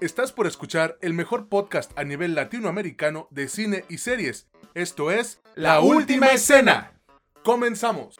Estás por escuchar el mejor podcast a nivel latinoamericano de cine y series. Esto es La Última Escena. Comenzamos.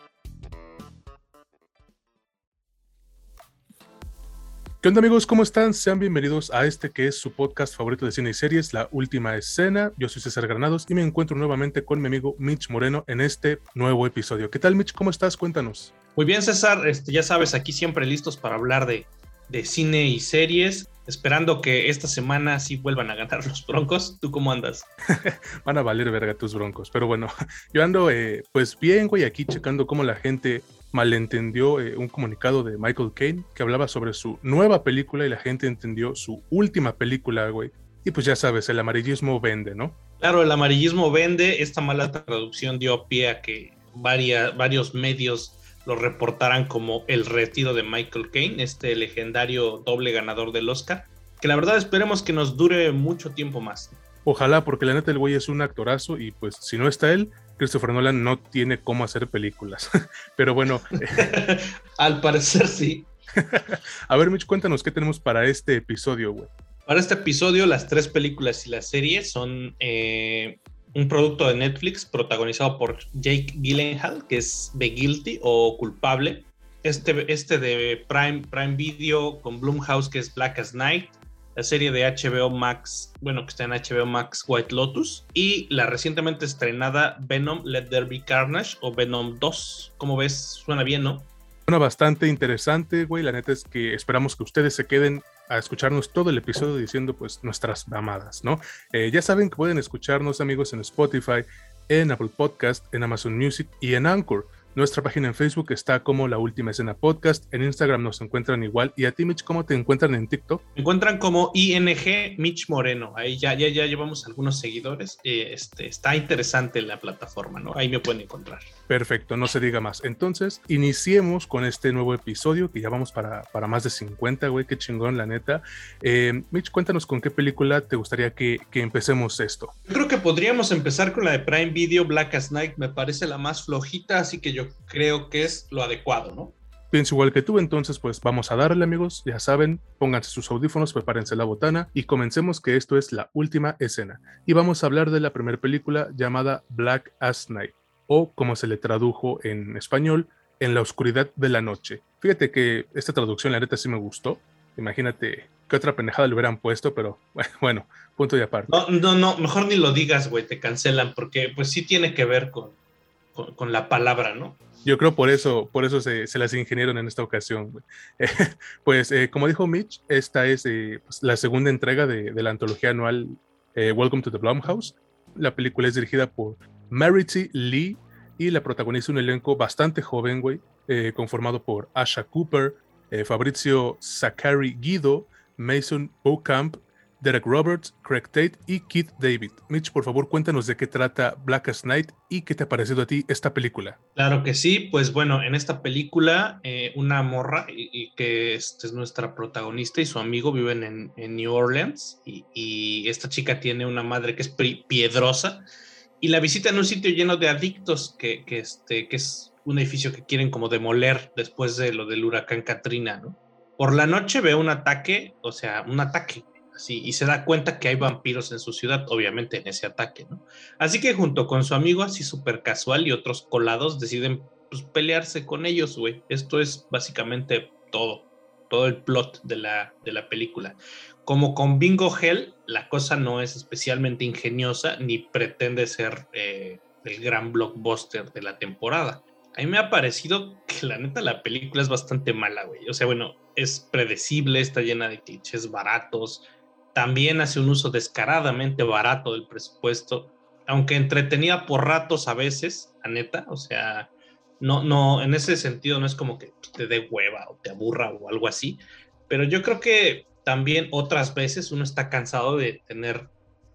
¿Qué onda amigos? ¿Cómo están? Sean bienvenidos a este que es su podcast favorito de cine y series, La Última Escena. Yo soy César Granados y me encuentro nuevamente con mi amigo Mitch Moreno en este nuevo episodio. ¿Qué tal Mitch? ¿Cómo estás? Cuéntanos. Muy bien César, este, ya sabes, aquí siempre listos para hablar de, de cine y series, esperando que esta semana sí vuelvan a ganar los Broncos. ¿Tú cómo andas? Van a valer verga tus Broncos, pero bueno, yo ando eh, pues bien, güey, aquí checando cómo la gente malentendió eh, un comunicado de Michael Caine que hablaba sobre su nueva película y la gente entendió su última película, güey. Y pues ya sabes, el amarillismo vende, ¿no? Claro, el amarillismo vende. Esta mala traducción dio pie a que varios medios lo reportaran como el retiro de Michael Caine, este legendario doble ganador del Oscar. Que la verdad esperemos que nos dure mucho tiempo más. Ojalá, porque la neta el güey es un actorazo y pues si no está él, Christopher Nolan no tiene cómo hacer películas. Pero bueno. Al parecer sí. A ver, Mitch, cuéntanos qué tenemos para este episodio, güey. Para este episodio, las tres películas y la serie son eh, un producto de Netflix protagonizado por Jake Gyllenhaal, que es The Guilty o Culpable. Este, este de Prime, Prime Video con Blumhouse, que es Black as Night la serie de HBO Max, bueno, que está en HBO Max White Lotus, y la recientemente estrenada Venom Let There Be Carnage o Venom 2. ¿Cómo ves? Suena bien, ¿no? Suena bastante interesante, güey. La neta es que esperamos que ustedes se queden a escucharnos todo el episodio diciendo pues nuestras mamadas, ¿no? Eh, ya saben que pueden escucharnos amigos en Spotify, en Apple Podcast, en Amazon Music y en Anchor. Nuestra página en Facebook está como La Última Escena Podcast. En Instagram nos encuentran igual. ¿Y a ti, Mitch, cómo te encuentran en TikTok? Me encuentran como ING Mitch Moreno. Ahí ya, ya, ya llevamos algunos seguidores. Eh, este, está interesante la plataforma, ¿no? Ahí me pueden encontrar. Perfecto, no se diga más. Entonces, iniciemos con este nuevo episodio que ya vamos para, para más de 50, güey. Qué chingón, la neta. Eh, Mitch, cuéntanos con qué película te gustaría que, que empecemos esto. Yo creo que podríamos empezar con la de Prime Video, Black as Night. Me parece la más flojita, así que yo creo que es lo adecuado, ¿no? Pienso igual que tú, entonces pues vamos a darle amigos, ya saben, pónganse sus audífonos, prepárense la botana y comencemos que esto es la última escena. Y vamos a hablar de la primera película llamada Black as Night, o como se le tradujo en español, En la oscuridad de la noche. Fíjate que esta traducción la neta sí me gustó. Imagínate qué otra pendejada le hubieran puesto, pero bueno, punto y aparte. No, no, no, mejor ni lo digas, güey, te cancelan, porque pues sí tiene que ver con, con, la palabra, ¿no? Yo creo por eso, por eso se, las ingeniaron en esta ocasión. pues eh, como dijo Mitch, esta es eh, pues, la segunda entrega de, la antología anual eh, Welcome to the Blumhouse. La película es dirigida por Marity Lee y la protagoniza un elenco bastante joven, güey, conformado por Asha Cooper, Fabrizio Zachary Guido, Mason Bocamp, Derek Roberts, Craig Tate y Keith David. Mitch, por favor, cuéntanos de qué trata Black as Night y qué te ha parecido a ti esta película. Claro que sí, pues bueno, en esta película eh, una morra y, que es nuestra protagonista y su amigo viven en, New Orleans y, esta chica tiene una madre que es piedrosa y la visita en un sitio lleno de adictos que, que, este, que es un edificio que quieren como demoler después de lo del huracán Katrina, ¿no? Por la noche ve un ataque, o sea, un ataque y se da cuenta que hay vampiros en su ciudad, obviamente en ese ataque, ¿no? Así que junto con su amigo así súper casual y otros colados deciden pues, pelearse con ellos, güey. Esto es básicamente todo, todo el plot de la, de la película. Como con Bingo Hell, la cosa no es especialmente ingeniosa ni pretende ser eh, el gran blockbuster de la temporada. A mí me ha parecido que la neta la película es bastante mala, güey. O sea, bueno, es predecible, está llena de clichés baratos, también hace un uso descaradamente barato del presupuesto, aunque entretenida por ratos a veces, a neta, o sea, no, no, en ese sentido no es como que te dé hueva o te aburra o algo así, pero yo creo que también otras veces uno está cansado de tener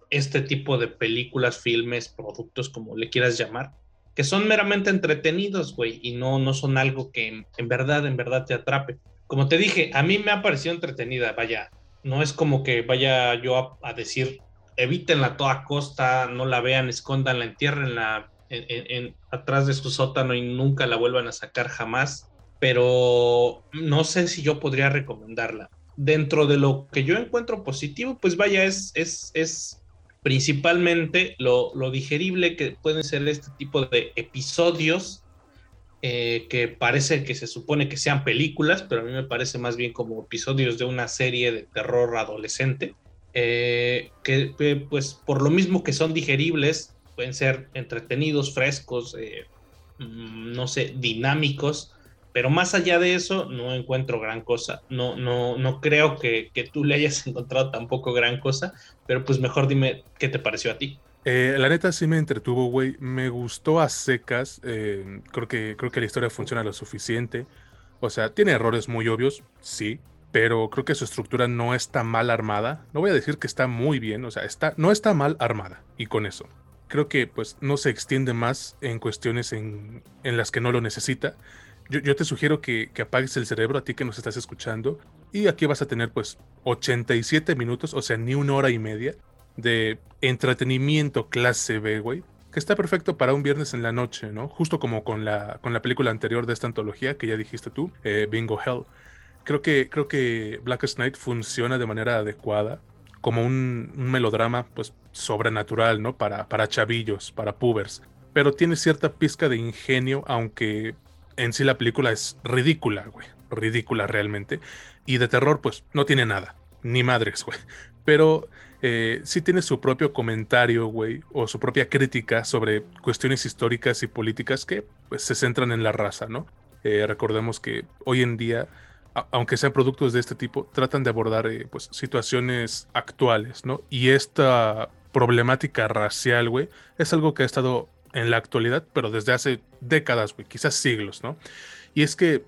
este tipo de películas, filmes, productos, como le quieras llamar, que son meramente entretenidos, güey, y no, no son algo que en verdad, en verdad te atrape. Como te dije, a mí me ha parecido entretenida, vaya, no es como que vaya yo a, decir, evítenla a toda costa, no la vean, escóndanla, entiérrenla en, en, atrás de su sótano y nunca la vuelvan a sacar jamás. Pero no sé si yo podría recomendarla. dentro de lo que yo encuentro positivo, pues vaya, es, es, es principalmente lo, lo digerible que pueden ser este tipo de episodios eh, que parece que se supone que sean películas, pero a mí me parece más bien como episodios de una serie de terror adolescente, eh, que, pues por lo mismo que son digeribles, pueden ser entretenidos, frescos, eh, mm, no sé, dinámicos, pero más allá de eso no encuentro gran cosa. No, no, no creo que, que tú le hayas encontrado tampoco gran cosa, pero pues mejor dime qué te pareció a ti. Eh, la neta sí me entretuvo, güey. Me gustó a secas. Eh, creo, que, creo que la historia funciona lo suficiente. O sea, tiene errores muy obvios, sí. Pero creo que su estructura no está mal armada. No voy a decir que está muy bien. O sea, está, no está mal armada. Y con eso. Creo que pues no se extiende más en cuestiones en, en las que no lo necesita. Yo, yo te sugiero que, que, apagues el cerebro a ti que nos estás escuchando. Y aquí vas a tener pues 87 minutos, o sea, ni una hora y media de entretenimiento clase B, güey, que está perfecto para un viernes en la noche, ¿no? Justo como con la, con la película anterior de esta antología que ya dijiste tú, eh, Bingo Hell. Creo que, creo que Blackest Night funciona de manera adecuada como un, melodrama, pues, sobrenatural, ¿no? Para, para chavillos, para pubers. Pero tiene cierta pizca de ingenio, aunque en sí la película es ridícula, güey. Ridícula realmente. Y de terror, pues, no tiene nada. Ni madres, güey. Pero eh, sí tiene su propio comentario, güey, o su propia crítica sobre cuestiones históricas y políticas que pues, se centran en la raza, ¿no? Eh, recordemos que hoy en día, aunque sean productos de este tipo, tratan de abordar eh, pues, situaciones actuales, ¿no? Y esta problemática racial, güey, es algo que ha estado en la actualidad, pero desde hace décadas, güey, quizás siglos, ¿no? Y es que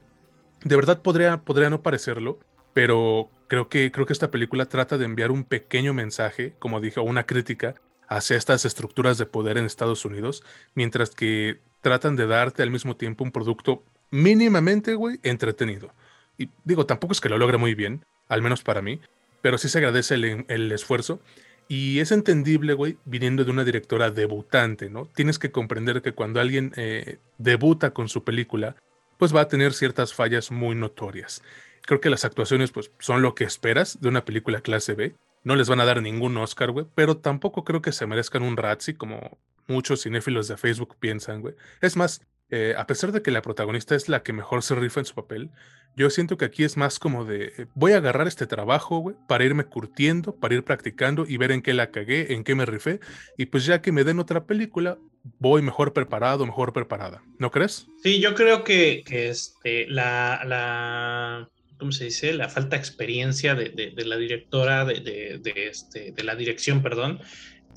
de verdad podría, podría no parecerlo, pero creo que, creo que esta película trata de enviar un pequeño mensaje, como dije, una crítica hacia estas estructuras de poder en Estados Unidos, mientras que tratan de darte al mismo tiempo un producto mínimamente, güey, entretenido. Y digo, tampoco es que lo logre muy bien, al menos para mí, pero sí se agradece el, esfuerzo. Y es entendible, güey, viniendo de una directora debutante, ¿no? Tienes que comprender que cuando alguien eh, debuta con su película, pues va a tener ciertas fallas muy notorias. Creo que las actuaciones pues, son lo que esperas de una película clase B. No les van a dar ningún Oscar, güey, pero tampoco creo que se merezcan un Razzie como muchos cinéfilos de Facebook piensan, güey. Es más, eh, a pesar de que la protagonista es la que mejor se rifa en su papel, yo siento que aquí es más como de eh, voy a agarrar este trabajo, güey, para irme curtiendo, para ir practicando y ver en qué la cagué, en qué me rifé, y pues ya que me den otra película, voy mejor preparado, mejor preparada. ¿No crees? Sí, yo creo que, que este, la, la ¿cómo se dice? La falta de experiencia de, la directora, de, este, de la dirección, perdón,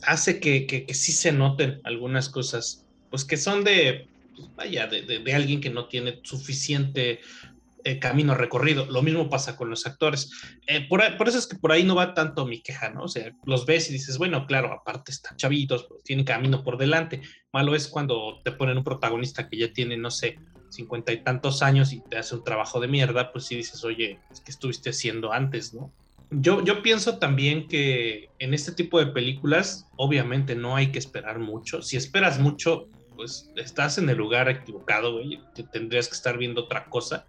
hace que, sí se noten algunas cosas, pues que son de, vaya, de, alguien que no tiene suficiente eh, camino recorrido. Lo mismo pasa con los actores. Eh, por, eso es que por ahí no va tanto mi queja, ¿no? O sea, los ves y dices, bueno, claro, aparte están chavitos, pues tienen camino por delante. Malo es cuando te ponen un protagonista que ya tiene, no sé, cincuenta y tantos años y te hace un trabajo de mierda, pues sí dices, oye, ¿qué estuviste haciendo antes, no? Yo, yo pienso también que en este tipo de películas, obviamente no hay que esperar mucho. Si esperas mucho, pues estás en el lugar equivocado, güey. Tendrías que estar viendo otra cosa.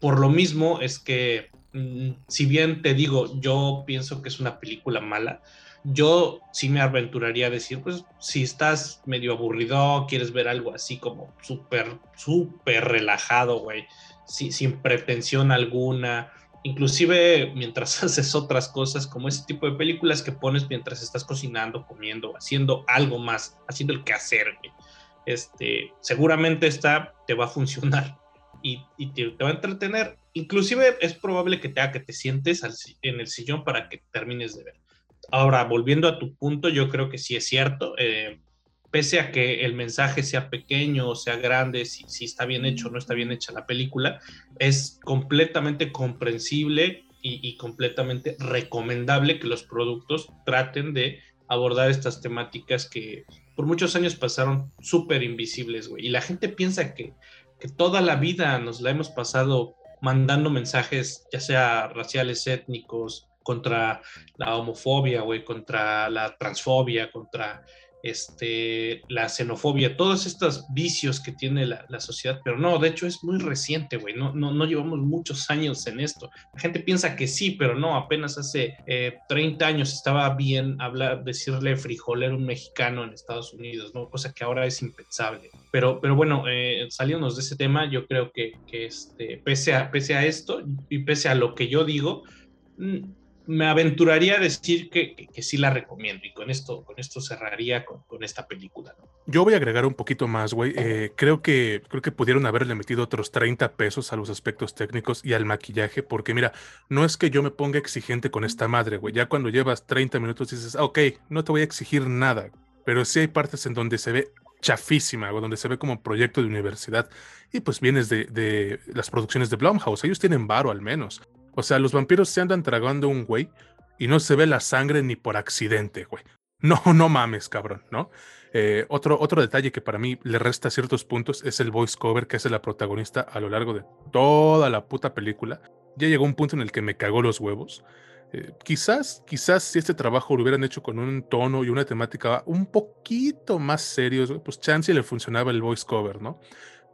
Por lo mismo es que, mm, si bien te digo, yo pienso que es una película mala, yo sí me aventuraría a decir, pues si estás medio aburrido, quieres ver algo así como súper, súper relajado, güey, sin pretensión alguna, inclusive mientras haces otras cosas, como ese tipo de películas que pones mientras estás cocinando, comiendo, haciendo algo más, haciendo el quehacer, güey. Este, seguramente esta te va a funcionar y, te, va a entretener. Inclusive es probable que te haga que te sientes en el sillón para que termines de ver. Ahora, volviendo a tu punto, yo creo que sí es cierto. Eh, pese a que el mensaje sea pequeño o sea grande, si, está bien hecho o no está bien hecha la película, es completamente comprensible y, completamente recomendable que los productos traten de abordar estas temáticas que por muchos años pasaron súper invisibles, güey. Y la gente piensa que, que toda la vida nos la hemos pasado mandando mensajes, ya sea raciales, étnicos, contra la homofobia, güey, contra la transfobia, contra este, la xenofobia, todos estos vicios que tiene la, sociedad, pero no, de hecho es muy reciente, güey, no, no, no, llevamos muchos años en esto. La gente piensa que sí, pero no, apenas hace 30 eh, años estaba bien hablar, decirle frijolero un mexicano en Estados Unidos, ¿no? Cosa que ahora es impensable. Pero, pero bueno, eh, saliéndonos de ese tema, yo creo que, que este, pese, a, pese a esto y pese a lo que yo digo, mm, me aventuraría a decir que, que, sí la recomiendo y con esto, con esto cerraría con, con esta película. Yo voy a agregar un poquito más, güey. Eh, creo, que, creo que pudieron haberle metido otros 30 pesos a los aspectos técnicos y al maquillaje, porque mira, no es que yo me ponga exigente con esta madre, güey. Ya cuando llevas 30 minutos dices, ah, ok, no te voy a exigir nada, pero sí hay partes en donde se ve chafísima, o donde se ve como proyecto de universidad. Y pues vienes de, de las producciones de Blumhouse, ellos tienen varo al menos. O sea, los vampiros se andan tragando un güey y no se ve la sangre ni por accidente, güey. No, no mames, cabrón, ¿no? Eh, otro, otro detalle que para mí le resta ciertos puntos es el voice cover que hace la protagonista a lo largo de toda la puta película. Ya llegó un punto en el que me cagó los huevos. Eh, quizás, quizás si este trabajo lo hubieran hecho con un tono y una temática un poquito más serios, pues chance le funcionaba el voice cover, ¿no?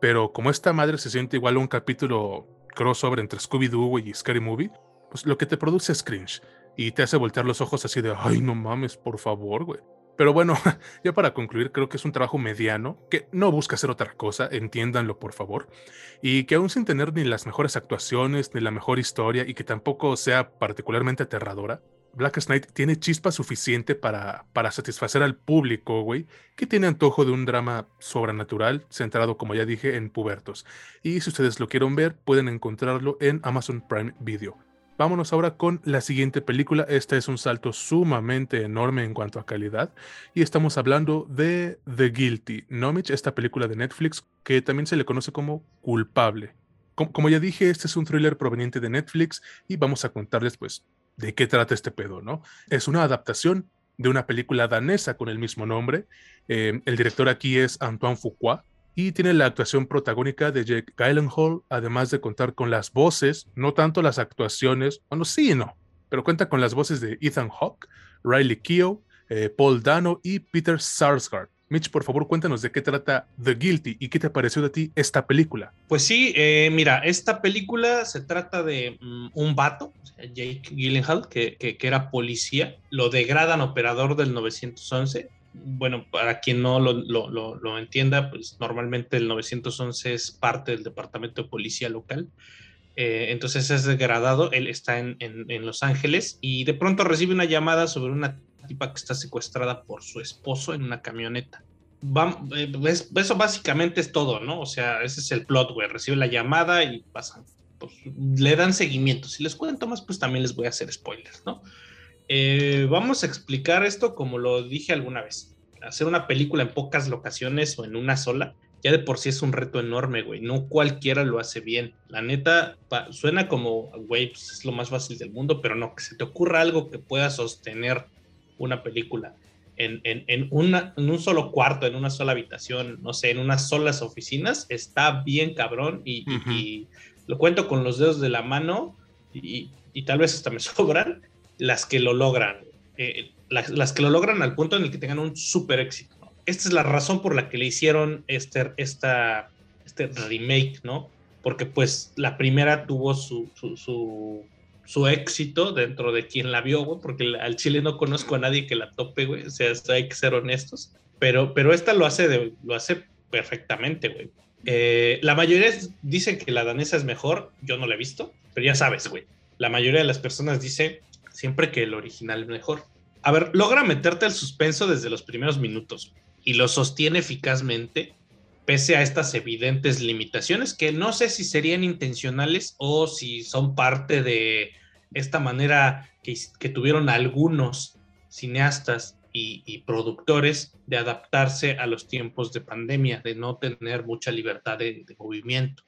Pero como esta madre se siente igual a un capítulo crossover entre Scooby-Doo y Scary Movie, pues lo que te produce es cringe y te hace voltear los ojos así de, ay, no mames, por favor, güey. Pero bueno, ya para concluir, creo que es un trabajo mediano, que no busca hacer otra cosa, entiéndanlo por favor, y que aún sin tener ni las mejores actuaciones, ni la mejor historia, y que tampoco sea particularmente aterradora, Black Knight tiene chispa suficiente para, para satisfacer al público, güey, que tiene antojo de un drama sobrenatural centrado, como ya dije, en pubertos. Y si ustedes lo quieren ver, pueden encontrarlo en Amazon Prime Video. Vámonos ahora con la siguiente película. Este es un salto sumamente enorme en cuanto a calidad. Y estamos hablando de The Guilty, Nomich, esta película de Netflix que también se le conoce como Culpable. Como, ya dije, este es un thriller proveniente de Netflix y vamos a contarles pues de qué trata este pedo, ¿no? Es una adaptación de una película danesa con el mismo nombre. Eh, el director aquí es Antoine Fuqua y tiene la actuación protagónica de Jake Gyllenhaal, además de contar con las voces, no tanto las actuaciones, bueno, sí y no, pero cuenta con las voces de Ethan Hawke, Riley Keough, eh, Paul Dano y Peter Sarsgaard. Mitch, por favor, cuéntanos de qué trata The Guilty y qué te pareció de ti esta película. Pues sí, eh, mira, esta película se trata de mm, un vato, Jake Gyllenhaal, que, que, era policía, lo degradan operador del 911. Bueno, para quien no lo, lo, lo, entienda, pues normalmente el 911 es parte del departamento de policía local. Eh, entonces es degradado, él está en, en, en Los Ángeles y de pronto recibe una llamada sobre una tipa que está secuestrada por su esposo en una camioneta. Eh, eso básicamente es todo, ¿no? O sea, ese es el plot, güey. Recibe la llamada y pasan, pues, le dan seguimiento. Si les cuento más, pues también les voy a hacer spoilers, ¿no? Eh, vamos a explicar esto como lo dije alguna vez. Hacer una película en pocas locaciones o en una sola, ya de por sí es un reto enorme, güey. No cualquiera lo hace bien. La neta, suena como, güey, pues es lo más fácil del mundo, pero no, que se te ocurra algo que pueda sostener una película en, en, una, en un solo cuarto, en una sola habitación, no sé, en unas solas oficinas, está bien cabrón y, lo cuento con los dedos de la mano y, tal vez hasta me sobran las que lo logran, eh, las, que lo logran al punto en el que tengan un súper éxito. Esta es la razón por la que le hicieron este, esta, este remake, ¿no? Porque pues la primera tuvo su, su su éxito dentro de quien la vio, güey, porque al chile no conozco a nadie que la tope, güey, o sea, hay que ser honestos, pero, pero esta lo hace, de, lo hace perfectamente, güey. Eh, la mayoría dicen que la danesa es mejor, yo no la he visto, pero ya sabes, güey, la mayoría de las personas dice siempre que el original es mejor. A ver, logra meterte el suspenso desde los primeros minutos y lo sostiene eficazmente pese a estas evidentes limitaciones que no sé si serían intencionales o si son parte de esta manera que, tuvieron algunos cineastas y, productores de adaptarse a los tiempos de pandemia, de no tener mucha libertad de, movimiento.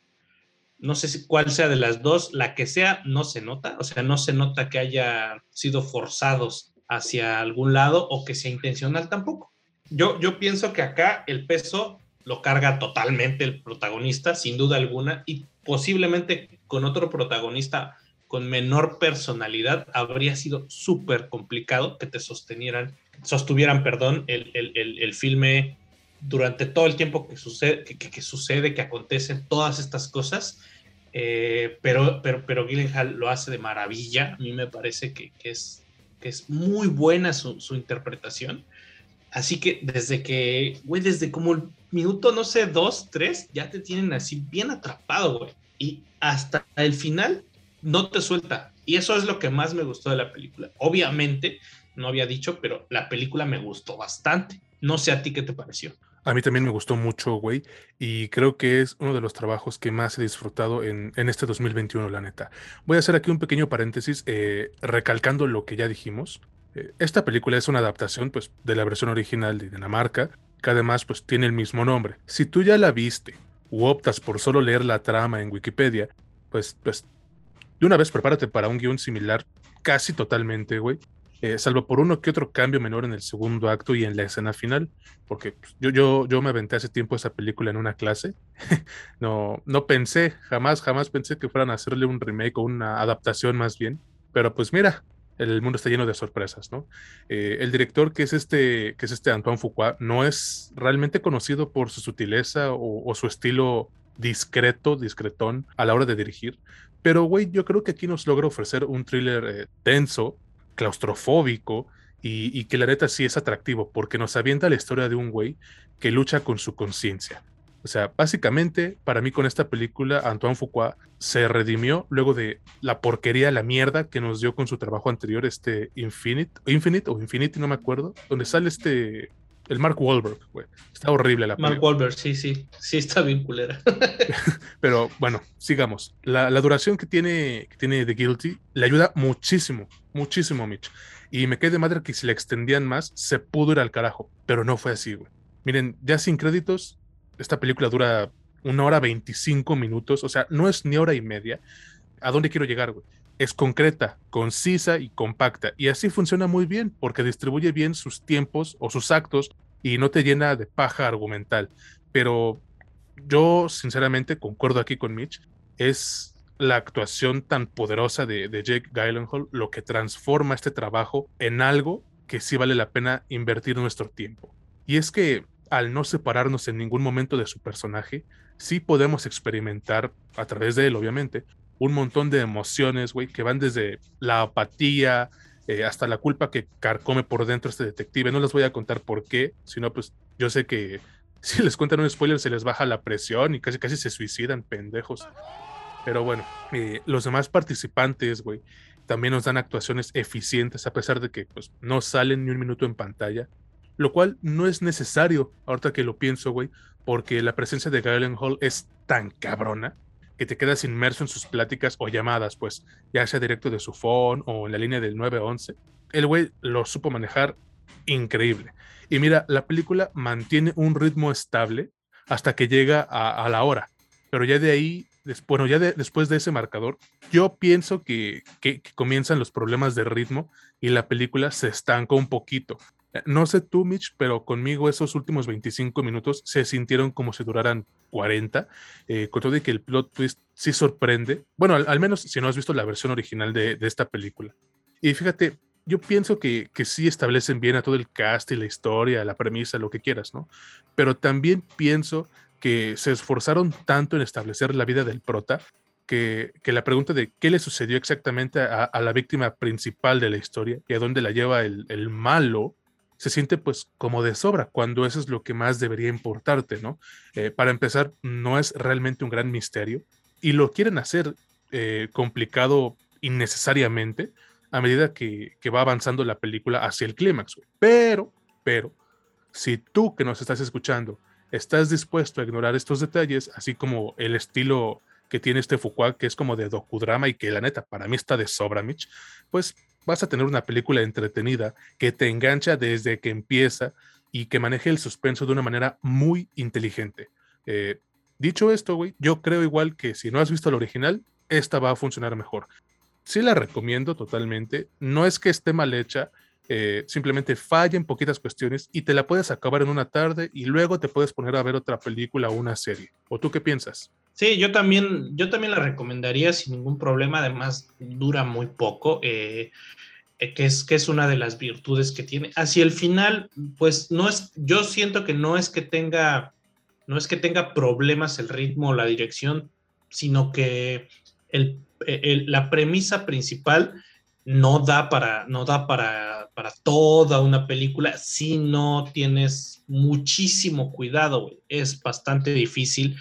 No sé si, cuál sea de las dos, la que sea, no se nota, o sea, no se nota que haya sido forzados hacia algún lado o que sea intencional tampoco. Yo, yo pienso que acá el peso lo carga totalmente el protagonista, sin duda alguna, y posiblemente con otro protagonista con menor personalidad habría sido súper complicado que te sostenieran sostuvieran, perdón, el, el, filme durante todo el tiempo que sucede, que, sucede, que acontecen todas estas cosas. Eh, pero, pero, pero Gyllenhaal lo hace de maravilla. A mí me parece que, es, que es muy buena su, su, interpretación. Así que desde que, güey, desde como el minuto, no sé, dos, tres, ya te tienen así bien atrapado, güey. Y hasta el final no te suelta. Y eso es lo que más me gustó de la película. Obviamente, no había dicho, pero la película me gustó bastante. No sé a ti qué te pareció. A mí también me gustó mucho, güey, y creo que es uno de los trabajos que más he disfrutado en, este 2021, la neta. Voy a hacer aquí un pequeño paréntesis, eh, recalcando lo que ya dijimos. Eh, esta película es una adaptación, pues, de la versión original de Dinamarca, que además, pues, tiene el mismo nombre. Si tú ya la viste u optas por solo leer la trama en Wikipedia, pues, pues, de una vez prepárate para un guion similar casi totalmente, güey. Eh, salvo por uno que otro cambio menor en el segundo acto y en la escena final, porque pues, yo, yo, yo me aventé hace tiempo esa película en una clase. no, no pensé, jamás, jamás pensé que fueran a hacerle un remake o una adaptación más bien. Pero pues mira, el mundo está lleno de sorpresas, ¿no? Eh, el director que es este, que es este Antoine Fuqua, no es realmente conocido por su sutileza o, su estilo discreto, discretón a la hora de dirigir. Pero, güey, yo creo que aquí nos logra ofrecer un thriller eh, tenso, claustrofóbico y, que la neta sí es atractivo porque nos avienta la historia de un güey que lucha con su conciencia. O sea, básicamente, para mí con esta película, Antoine Fuqua se redimió luego de la porquería, la mierda que nos dio con su trabajo anterior, este Infinite, Infinite o Infinity, no me acuerdo, donde sale este, el Mark Wahlberg, güey. Está horrible la película. Mark Wahlberg, sí, sí, sí está bien culera. Pero bueno, sigamos. La, duración que tiene, que tiene The Guilty le ayuda muchísimo, muchísimo, Mitch. Y me quedé de madre que si la extendían más, se pudo ir al carajo. Pero no fue así, güey. Miren, ya sin créditos, esta película dura una hora 25 minutos, o sea, no es ni hora y media. ¿A dónde quiero llegar, güey? Es concreta, concisa y compacta. Y así funciona muy bien, porque distribuye bien sus tiempos o sus actos y no te llena de paja argumental. Pero yo, sinceramente, concuerdo aquí con Mitch. Es la actuación tan poderosa de, Jake Gyllenhaal lo que transforma este trabajo en algo que sí vale la pena invertir nuestro tiempo. Y es que al no separarnos en ningún momento de su personaje, sí podemos experimentar, a través de él obviamente, un montón de emociones, güey, que van desde la apatía eh, hasta la culpa que carcome por dentro este detective. No les voy a contar por qué, sino pues yo sé que si les cuentan un spoiler se les baja la presión y casi casi se suicidan, pendejos. Pero bueno, eh, los demás participantes, güey, también nos dan actuaciones eficientes a pesar de que pues, no salen ni un minuto en pantalla lo cual no es necesario, ahorita que lo pienso, güey, porque la presencia de Galen Hall es tan cabrona que te quedas inmerso en sus pláticas o llamadas, pues, ya sea directo de su phone o en la línea del 911. El güey lo supo manejar increíble. Y mira, la película mantiene un ritmo estable hasta que llega a, la hora. Pero ya de ahí, bueno, ya después de ese marcador, yo pienso que, que, comienzan los problemas de ritmo y la película se estanca un poquito. No sé tú, Mitch, pero conmigo esos últimos 25 minutos se sintieron como si duraran 40, eh, con todo de que el plot twist sí sorprende. Bueno, al, menos si no has visto la versión original de, esta película. Y fíjate, yo pienso que, que, sí establecen bien a todo el cast y la historia, la premisa, lo que quieras, ¿no? Pero también pienso que se esforzaron tanto en establecer la vida del prota que, que, la pregunta de qué le sucedió exactamente a, la víctima principal de la historia y a dónde la lleva el, el malo, se siente pues como de sobra, cuando eso es lo que más debería importarte, ¿no? Eh, para empezar, no es realmente un gran misterio y lo quieren hacer eh, complicado innecesariamente a medida que, va avanzando la película hacia el clímax. Pero, pero, si tú que nos estás escuchando estás dispuesto a ignorar estos detalles, así como el estilo que tiene este Foucault, que es como de docudrama y que la neta para mí está de sobra, Mitch, pues vas a tener una película entretenida que te engancha desde que empieza y que maneje el suspenso de una manera muy inteligente. Eh, dicho esto, güey, yo creo igual que si no has visto el original, esta va a funcionar mejor. Sí la recomiendo totalmente. No es que esté mal hecha, eh, simplemente falla en poquitas cuestiones y te la puedes acabar en una tarde y luego te puedes poner a ver otra película o una serie. ¿O tú qué piensas? Sí, yo también, yo también la recomendaría sin ningún problema. Además, dura muy poco. Eh, eh, que es, que es una de las virtudes que tiene. Hacia el final, pues no es, yo siento que no es que tenga, no es que tenga problemas el ritmo o la dirección, sino que el, la premisa principal no da para, no da para, para toda una película si no tienes muchísimo cuidado. Es bastante difícil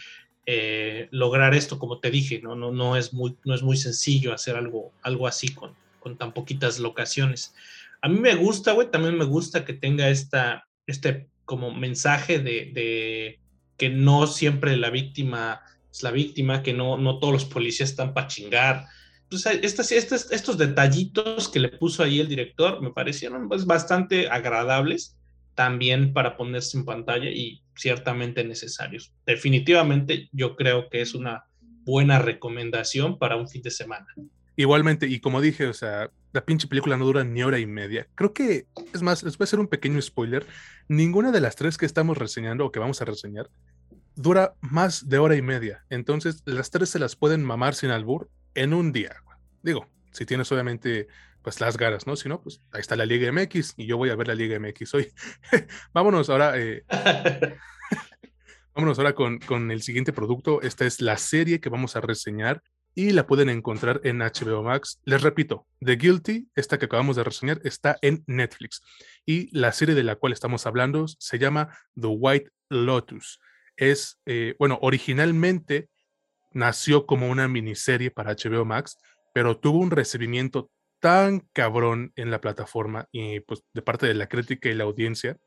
eh, lograr esto, como te dije, ¿no? No, no, es muy, no es muy sencillo hacer algo, algo así con, con tan poquitas locaciones. A mí me gusta, güey, también me gusta que tenga esta, este como mensaje de, que no siempre la víctima es la víctima, que no, no todos los policías están para chingar. Pues estas, estos, estos detallitos que le puso ahí el director me parecieron pues, bastante agradables también para ponerse en pantalla y ciertamente necesarios. Definitivamente yo creo que es una buena recomendación para un fin de semana. Igualmente, y como dije, o sea, la pinche película no dura ni hora y media. Creo que, es más, les voy a hacer un pequeño spoiler. Ninguna de las tres que estamos reseñando o que vamos a reseñar dura más de hora y media. Entonces, las tres se las pueden mamar sin albur en un día. Digo, si tienes obviamente pues las ganas, ¿no? Si no, pues ahí está la Liga MX y yo voy a ver la Liga MX hoy. Vámonos ahora. Eh, vámonos ahora con, con el siguiente producto. Esta es la serie que vamos a reseñar y la pueden encontrar en HBO Max. Les repito, The Guilty, esta que acabamos de reseñar, está en Netflix. Y la serie de la cual estamos hablando se llama The White Lotus. Es, eh, bueno, originalmente nació como una miniserie para HBO Max, pero tuvo un recibimiento tan cabrón en la plataforma y pues de parte de la crítica y la audiencia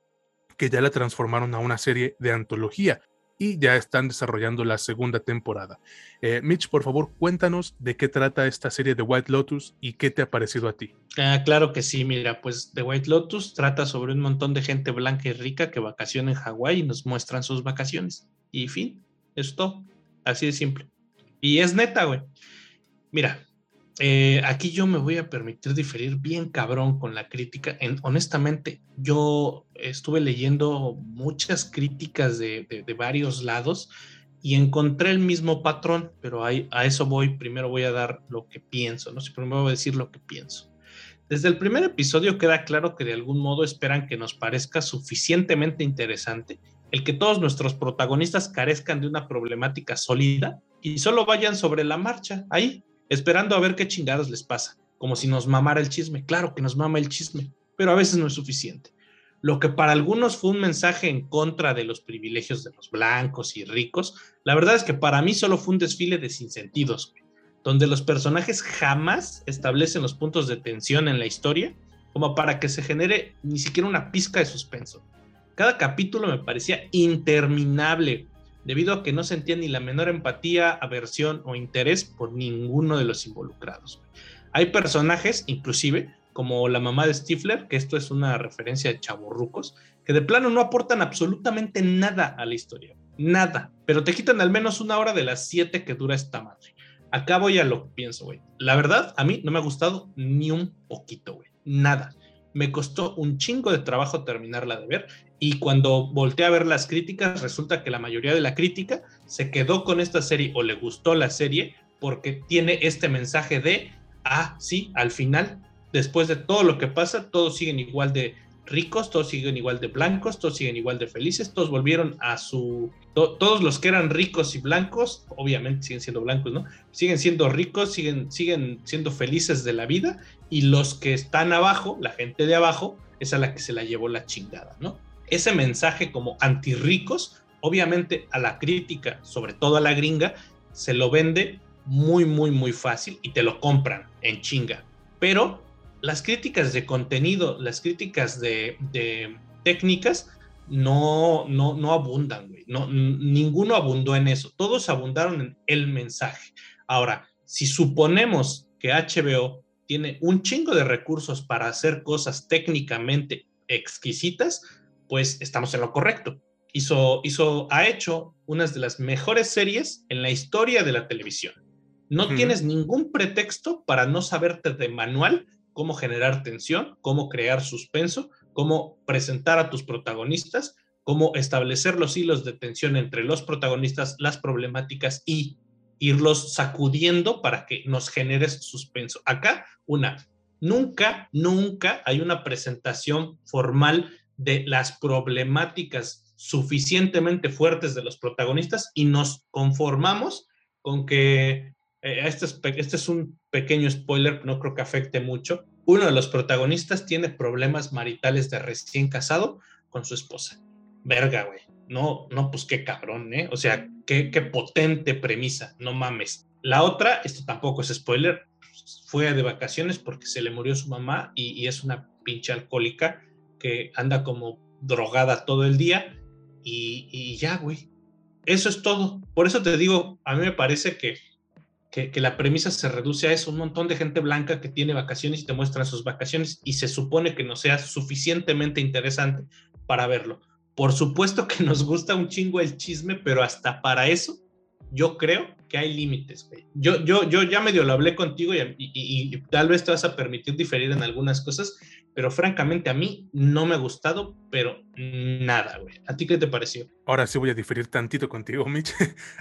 que ya la transformaron a una serie de antología y ya están desarrollando la segunda temporada. Eh, Mitch, por favor, cuéntanos de qué trata esta serie de White Lotus y qué te ha parecido a ti. Ah, claro que sí, mira, pues The White Lotus trata sobre un montón de gente blanca y rica que vacaciona en Hawái y nos muestran sus vacaciones. Y fin, esto, así de simple. Y es neta, güey. Mira, eh, aquí yo me voy a permitir diferir bien cabrón con la crítica. honestamente, yo estuve leyendo muchas críticas de, varios lados y encontré el mismo patrón, pero ahí, a eso voy. Primero voy a dar lo que pienso, ¿no? Si primero voy a decir lo que pienso. Desde el primer episodio queda claro que de algún modo esperan que nos parezca suficientemente interesante el que todos nuestros protagonistas carezcan de una problemática sólida y solo vayan sobre la marcha, ahí, esperando a ver qué chingados les pasa, como si nos mamara el chisme. Claro que nos mama el chisme, pero a veces no es suficiente. Lo que para algunos fue un mensaje en contra de los privilegios de los blancos y ricos, la verdad es que para mí solo fue un desfile de sinsentidos, donde los personajes jamás establecen los puntos de tensión en la historia como para que se genere ni siquiera una pizca de suspenso. Cada capítulo me parecía interminable, debido a que no sentía ni la menor empatía, aversión o interés por ninguno de los involucrados. Hay personajes, inclusive, como la mamá de Stifler, que esto es una referencia de chavorrucos, que de plano no aportan absolutamente nada a la historia. Nada. Pero te quitan al menos una hora de las siete que dura esta madre. Acá voy a lo que pienso, güey. La verdad, a mí no me ha gustado ni un poquito, güey. Nada. Me costó un chingo de trabajo terminarla de ver y cuando volteé a ver las críticas, resulta que la mayoría de la crítica se quedó con esta serie o le gustó la serie porque tiene este mensaje de, ah, sí, al final, después de todo lo que pasa, todos siguen igual de ricos, todos siguen igual de blancos, todos siguen igual de felices, todos volvieron a su... todos los que eran ricos y blancos, obviamente siguen siendo blancos, ¿no? Siguen siendo ricos, siguen, siguen siendo felices de la vida y los que están abajo, la gente de abajo, es a la que se la llevó la chingada, ¿no? Ese mensaje como antirricos, obviamente a la crítica, sobre todo a la gringa, se lo vende muy, muy, muy fácil y te lo compran en chinga. Pero las críticas de contenido, las críticas de, técnicas, no, no, no abundan, güey. No, ninguno abundó en eso. Todos abundaron en el mensaje. Ahora, si suponemos que HBO tiene un chingo de recursos para hacer cosas técnicamente exquisitas, pues estamos en lo correcto. Hizo, hizo, ha hecho unas de las mejores series en la historia de la televisión. No tienes ningún pretexto para no saberte de manual cómo generar tensión, cómo crear suspenso, cómo presentar a tus protagonistas, cómo establecer los hilos de tensión entre los protagonistas, las problemáticas y irlos sacudiendo para que nos generes suspenso. Acá, una, Nunca, nunca hay una presentación formal de las problemáticas suficientemente fuertes de los protagonistas y nos conformamos con que eh, este, es, este es un pequeño spoiler, no creo que afecte mucho. Uno de los protagonistas tiene problemas maritales de recién casado con su esposa. Verga, güey. No, no, pues qué cabrón, ¿eh? O sea, qué, qué potente premisa, no mames. La otra, esto tampoco es spoiler, fue de vacaciones porque se le murió su mamá y, es una pinche alcohólica que anda como drogada todo el día y, y, ya, güey. Eso es todo. Por eso te digo, a mí me parece que, que, que, la premisa se reduce a eso, un montón de gente blanca que tiene vacaciones y te muestran sus vacaciones y se supone que no sea suficientemente interesante para verlo. Por supuesto que nos gusta un chingo el chisme, pero hasta para eso yo creo que hay límites. Yo, yo, yo ya medio lo hablé contigo y, tal vez te vas a permitir diferir en algunas cosas, pero francamente a mí no me ha gustado, pero nada, güey. ¿A ti qué te pareció? Ahora sí voy a diferir tantito contigo, Mitch.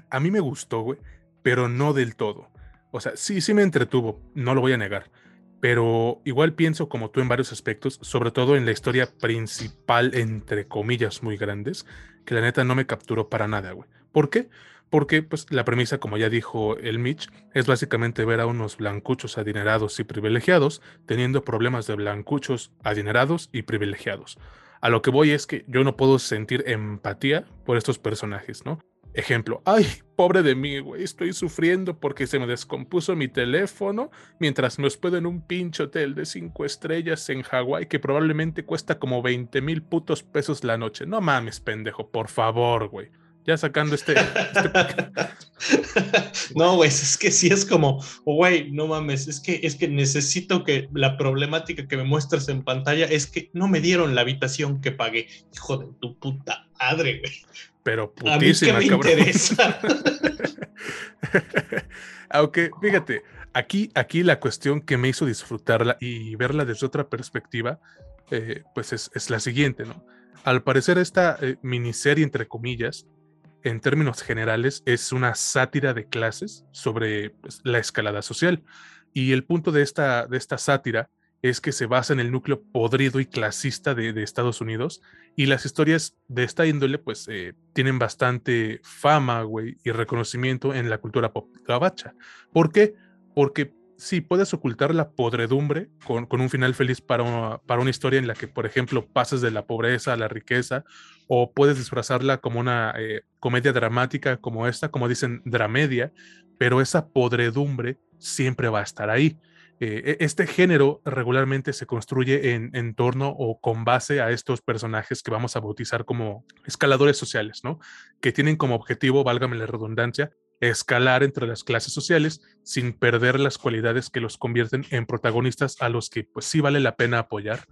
a mí me gustó, güey, pero no del todo. O sea, sí, sí me entretuvo, no lo voy a negar pero igual pienso como tú en varios aspectos, sobre todo en la historia principal, entre comillas muy grandes, que la neta no me capturó para nada, güey. ¿Por qué? Porque pues la premisa, como ya dijo el Mitch, es básicamente ver a unos blancuchos adinerados y privilegiados teniendo problemas de blancuchos adinerados y privilegiados. A lo que voy es que yo no puedo sentir empatía por estos personajes, ¿no? Ejemplo, ay, pobre de mí, güey, estoy sufriendo porque se me descompuso mi teléfono mientras me hospedo en un pinche hotel de cinco estrellas en Hawái que probablemente cuesta como 20 mil putos pesos la noche. No mames, pendejo, por favor, güey. Ya sacando este... este no, güey, es que sí es como, güey, no mames, es que, es que necesito que la problemática que me muestres en pantalla es que no me dieron la habitación que pagué. Hijo de tu puta madre, güey pero putísima, cabrón. Aunque, fíjate, aquí, aquí la cuestión que me hizo disfrutarla y verla desde otra perspectiva, eh, pues es, la siguiente, ¿no? Al parecer esta eh, miniserie, entre comillas, en términos generales, es una sátira de clases sobre pues, la escalada social. Y el punto de esta, de esta sátira es que se basa en el núcleo podrido y clasista de, Estados Unidos. Y las historias de esta índole, pues, eh, tienen bastante fama, güey, y reconocimiento en la cultura pop gabacha. ¿Por qué? Porque sí, puedes ocultar la podredumbre con, un final feliz para una, para una historia en la que, por ejemplo, pases de la pobreza a la riqueza, o puedes disfrazarla como una eh, comedia dramática como esta, como dicen, dramedia, pero esa podredumbre siempre va a estar ahí. Eh, e, este género regularmente se construye en, torno o con base a estos personajes que vamos a bautizar como escaladores sociales, ¿no? Que tienen como objetivo, válgame la redundancia, escalar entre las clases sociales sin perder las cualidades que los convierten en protagonistas a los que pues sí vale la pena apoyar,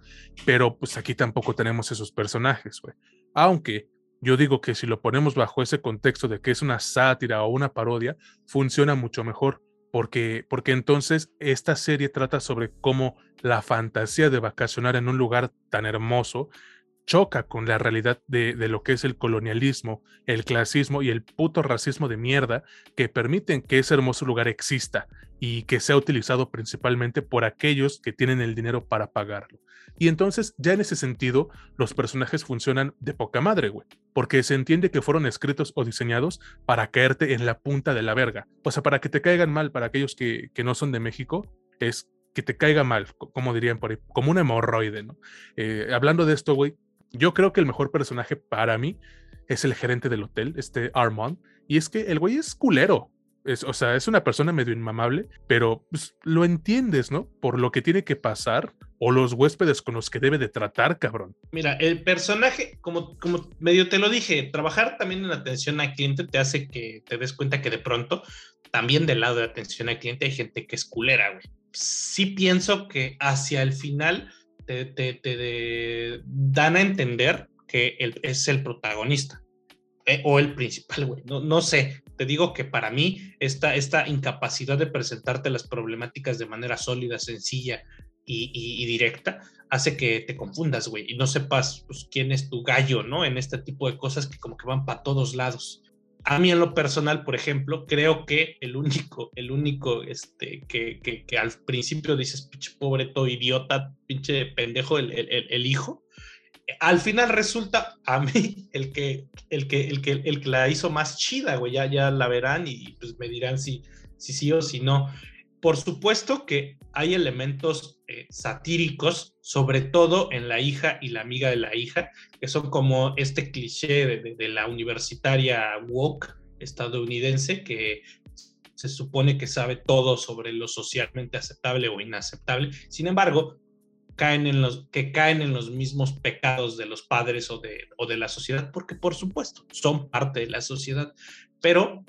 pero pues aquí tampoco tenemos esos personajes. Aunque yo digo que si lo ponemos bajo ese contexto de que es una sátira o una parodia, funciona mucho mejor porque, porque entonces esta serie trata sobre cómo la fantasía de vacacionar en un lugar tan hermoso choca con la realidad de, lo que es el colonialismo, el clasismo y el puto racismo de mierda que permiten que ese hermoso lugar exista y que sea utilizado principalmente por aquellos que tienen el dinero para pagarlo. Y entonces, ya en ese sentido, los personajes funcionan de poca madre, güey, porque se entiende que fueron escritos o diseñados para caerte en la punta de la verga. O sea, para que te caigan mal, para aquellos que, que no son de México, es que te caiga mal, como dirían por ahí, como un hemorroide, ¿no? Eh, hablando de esto, güey, yo creo que el mejor personaje para mí es el gerente del hotel, este Armand, y es que el güey es culero, o sea, es una persona medio inmamable, pero pues, lo entiendes, ¿no? Por lo que tiene que pasar o los huéspedes con los que debe de tratar, cabrón. Mira, el personaje, como, como medio te lo dije, trabajar también en atención al cliente te hace que te des cuenta que de pronto, también del lado de atención al cliente hay gente que es culera, güey. Sí pienso que hacia el final te, te, dan a entender que él es el protagonista eh, o el principal, güey. No, no sé, te digo que para mí esta, esta incapacidad de presentarte las problemáticas de manera sólida, sencilla y, directa hace que te confundas, güey, y no sepas pues, quién es tu gallo, ¿no? En este tipo de cosas que como que van para todos lados. A mí en lo personal, por ejemplo, creo que el único, el único este, que, que, al principio dices, pinche pobre todo idiota, pinche pendejo, el, el, el, hijo, al final resulta a mí el que, el que, el que, el que la hizo más chida, güey, ya, ya la verán y pues me dirán si, si sí o si no. Por supuesto que hay elementos eh, satíricos, sobre todo en la hija y la amiga de la hija, que son como este cliché de, la universitaria woke estadounidense que se supone que sabe todo sobre lo socialmente aceptable o inaceptable. Sin embargo, caen en los, que caen en los mismos pecados de los padres o de, o de la sociedad, porque por supuesto son parte de la sociedad, pero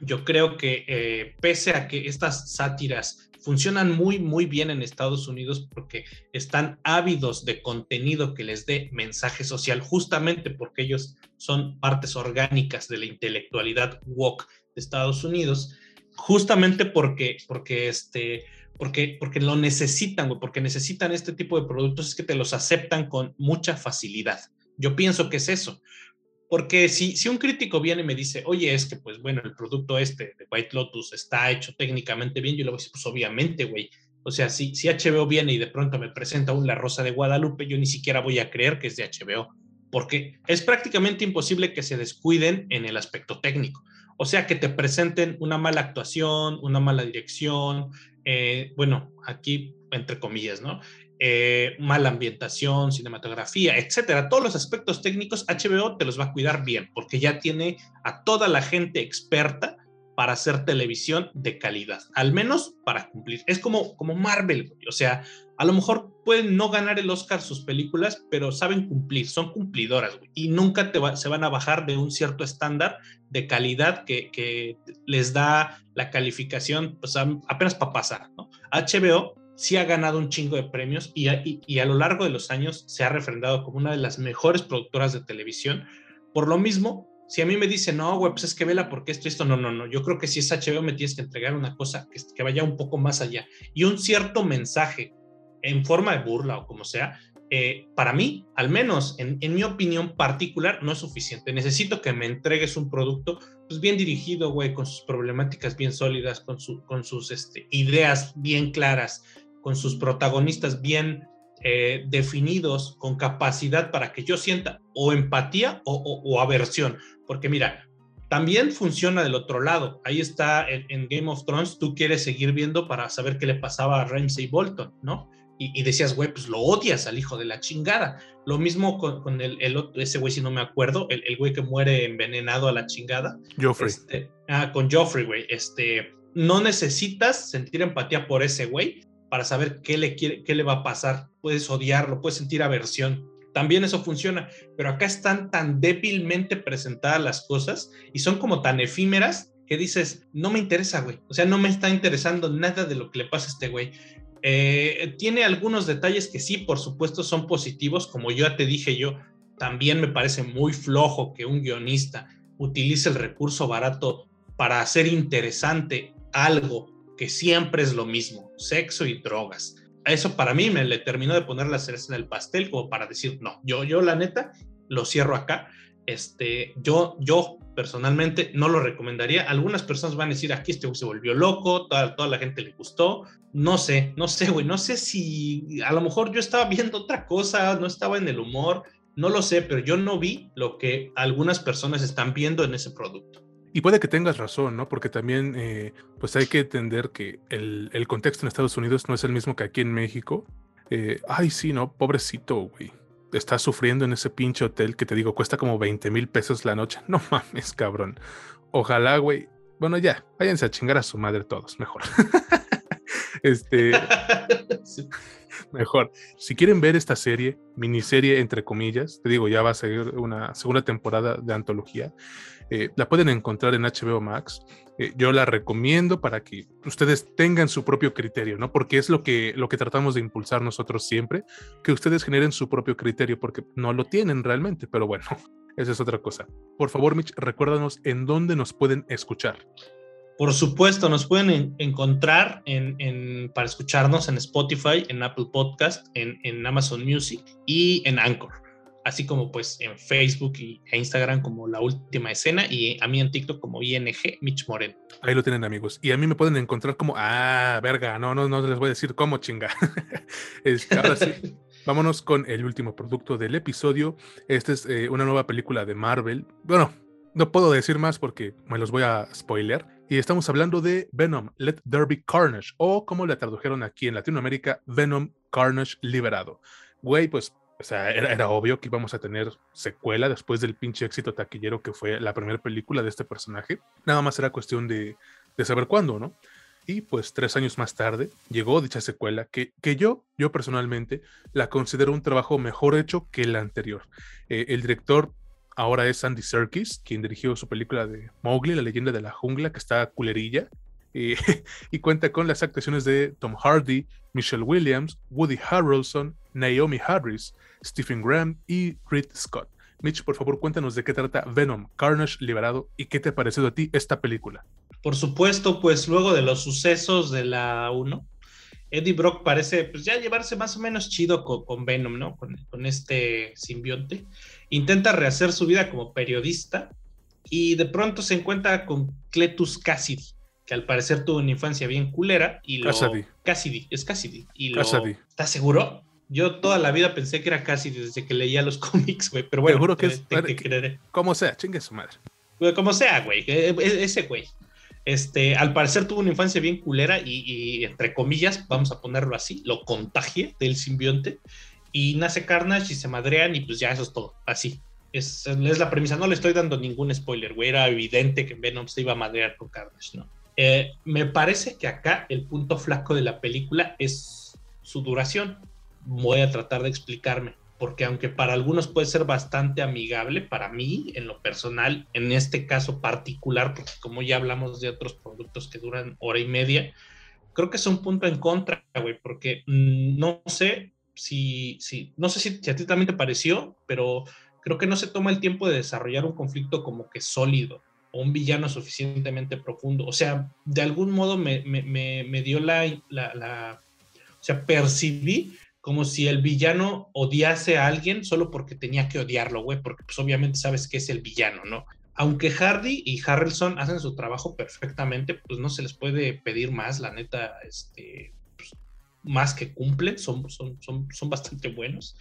yo creo que eh, pese a que estas sátiras funcionan muy, muy bien en Estados Unidos porque están ávidos de contenido que les dé mensaje social, justamente porque ellos son partes orgánicas de la intelectualidad woke de Estados Unidos, justamente porque, porque, este, porque, porque lo necesitan, porque necesitan este tipo de productos, es que te los aceptan con mucha facilidad. Yo pienso que es eso. Porque si, si un crítico viene y me dice, oye, es que, pues bueno, el producto este de White Lotus está hecho técnicamente bien, yo le voy a decir, pues obviamente, güey. O sea, si, si HBO viene y de pronto me presenta un La Rosa de Guadalupe, yo ni siquiera voy a creer que es de HBO, porque es prácticamente imposible que se descuiden en el aspecto técnico. O sea, que te presenten una mala actuación, una mala dirección, eh, bueno, aquí entre comillas, ¿no? Eh, mala ambientación, cinematografía, etcétera. Todos los aspectos técnicos, HBO te los va a cuidar bien, porque ya tiene a toda la gente experta para hacer televisión de calidad, al menos para cumplir. Es como, como Marvel, o sea, a lo mejor pueden no ganar el Oscar sus películas, pero saben cumplir, son cumplidoras, y nunca se van a bajar de un cierto estándar de calidad que, les da la calificación, pues apenas para pasar. HBO sí ha ganado un chingo de premios y a, lo largo de los años se ha refrendado como una de las mejores productoras de televisión. Por lo mismo, si a mí me dicen, no, güey, pues es que vela porque esto, esto, no, no, no. Yo creo que si es HBO me tienes que entregar una cosa que, que vaya un poco más allá y un cierto mensaje en forma de burla o como sea, eh, para mí, al menos en, mi opinión particular, no es suficiente. Necesito que me entregues un producto pues, bien dirigido, güey, con sus problemáticas bien sólidas, con, su, con sus este, ideas bien claras, con sus protagonistas bien eh, definidos, con capacidad para que yo sienta o empatía o, aversión. Porque mira, también funciona del otro lado. Ahí está en, Game of Thrones, tú quieres seguir viendo para saber qué le pasaba a Ramsay Bolton, ¿no? Y, decías, güey, pues lo odias al hijo de la chingada. Lo mismo con, el, otro, ese güey, si no me acuerdo, el, güey que muere envenenado a la chingada. Joffrey. Este, ah, con Joffrey, güey. Este, no necesitas sentir empatía por ese güey para saber qué le, quiere, qué le va a pasar. Puedes odiarlo, puedes sentir aversión. También eso funciona, pero acá están tan débilmente presentadas las cosas y son como tan efímeras que dices, no me interesa, güey. O sea, no me está interesando nada de lo que le pasa a este güey. Eh, tiene algunos detalles que sí, por supuesto, son positivos, como ya te dije yo, también me parece muy flojo que un guionista utilice el recurso barato para hacer interesante algo que siempre es lo mismo, sexo y drogas. Eso para mí me le terminó de poner la cereza en el pastel como para decir, no, yo, yo la neta lo cierro acá. Este, yo, yo personalmente no lo recomendaría. Algunas personas van a decir, aquí este se volvió loco, toda, toda la gente le gustó. No sé, no sé, güey, no sé si a lo mejor yo estaba viendo otra cosa, no estaba en el humor, no lo sé, pero yo no vi lo que algunas personas están viendo en ese producto. Y puede que tengas razón, ¿no? Porque también, eh, pues hay que entender que el, el, contexto en Estados Unidos no es el mismo que aquí en México. Eh, ay, sí, ¿no? Pobrecito, güey. Está sufriendo en ese pinche hotel que te digo, cuesta como 20 mil pesos la noche. No mames, cabrón. Ojalá, güey. Bueno, ya, váyanse a chingar a su madre todos, mejor. este. Mejor. Si quieren ver esta serie, miniserie entre comillas, te digo, ya va a seguir una segunda temporada de antología. Eh, la pueden encontrar en HBO Max. Eh, yo la recomiendo para que ustedes tengan su propio criterio, ¿no? Porque es lo que, lo que tratamos de impulsar nosotros siempre, que ustedes generen su propio criterio, porque no lo tienen realmente, pero bueno, esa es otra cosa. Por favor, Mitch, recuérdanos en dónde nos pueden escuchar. Por supuesto, nos pueden encontrar en, para escucharnos en Spotify, en Apple Podcast, en, en Amazon Music y en Anchor. Así como pues en Facebook y, e Instagram como La Última Escena y a mí en TikTok como ING Mitch Moreno. Ahí lo tienen amigos. Y a mí me pueden encontrar como, ah, verga, no, no, no les voy a decir cómo chinga. ahora sí. Vámonos con el último producto del episodio. Esta es eh, una nueva película de Marvel. Bueno, no puedo decir más porque me los voy a spoiler. Y estamos hablando de Venom, Let There Be Carnage, o como la tradujeron aquí en Latinoamérica, Venom Carnage Liberado. Güey, pues o sea, era, obvio que íbamos a tener secuela después del pinche éxito taquillero que fue la primera película de este personaje. Nada más era cuestión de, saber cuándo, ¿no? Y pues tres años más tarde llegó dicha secuela que, que yo, yo personalmente, la considero un trabajo mejor hecho que la anterior. Eh, el director ahora es Andy Serkis, quien dirigió su película de Mowgli, la leyenda de la jungla, que está culerilla, y, cuenta con las actuaciones de Tom Hardy, Michelle Williams, Woody Harrelson, Naomi Harris, Stephen Graham y Reed Scott. Mitch, por favor, cuéntanos de qué trata Venom, Carnage Liberado y qué te ha parecido a ti esta película. Por supuesto, pues luego de los sucesos de la 1, Eddie Brock parece pues, ya llevarse más o menos chido con, Venom, ¿no? Con, con, este simbionte. Intenta rehacer su vida como periodista y de pronto se encuentra con Cletus Cassidy, que al parecer tuvo una infancia bien culera y lo... Cassidy. Cassidy, es Cassidy. Y lo... ¿Estás seguro? Yo toda la vida pensé que era Cassidy desde que leía los cómics, güey, pero bueno. Seguro que es... como sea, chingue su madre. como sea, güey, e, e, ese güey. Este, al parecer tuvo una infancia bien culera y, entre comillas, vamos a ponerlo así, lo contagie del simbionte y nace Carnage y se madrean y pues ya eso es todo, así. Es, es la premisa, no le estoy dando ningún spoiler, güey, era evidente que Venom se iba a madrear con Carnage, ¿no? Eh, me parece que acá el punto flaco de la película es su duración. Voy a tratar de explicarme, porque aunque para algunos puede ser bastante amigable, para mí, en lo personal, en este caso particular, porque como ya hablamos de otros productos que duran hora y media, creo que es un punto en contra, güey, porque mm, no sé si, si, no sé si, si a ti también te pareció, pero creo que no se toma el tiempo de desarrollar un conflicto como que sólido o un villano suficientemente profundo. O sea, de algún modo me, dio la, la, O sea, percibí como si el villano odiase a alguien solo porque tenía que odiarlo, güey, porque pues obviamente sabes que es el villano, ¿no? Aunque Hardy y Harrelson hacen su trabajo perfectamente, pues no se les puede pedir más, la neta, este, pues, más que cumplen, son, son, son, son bastante buenos.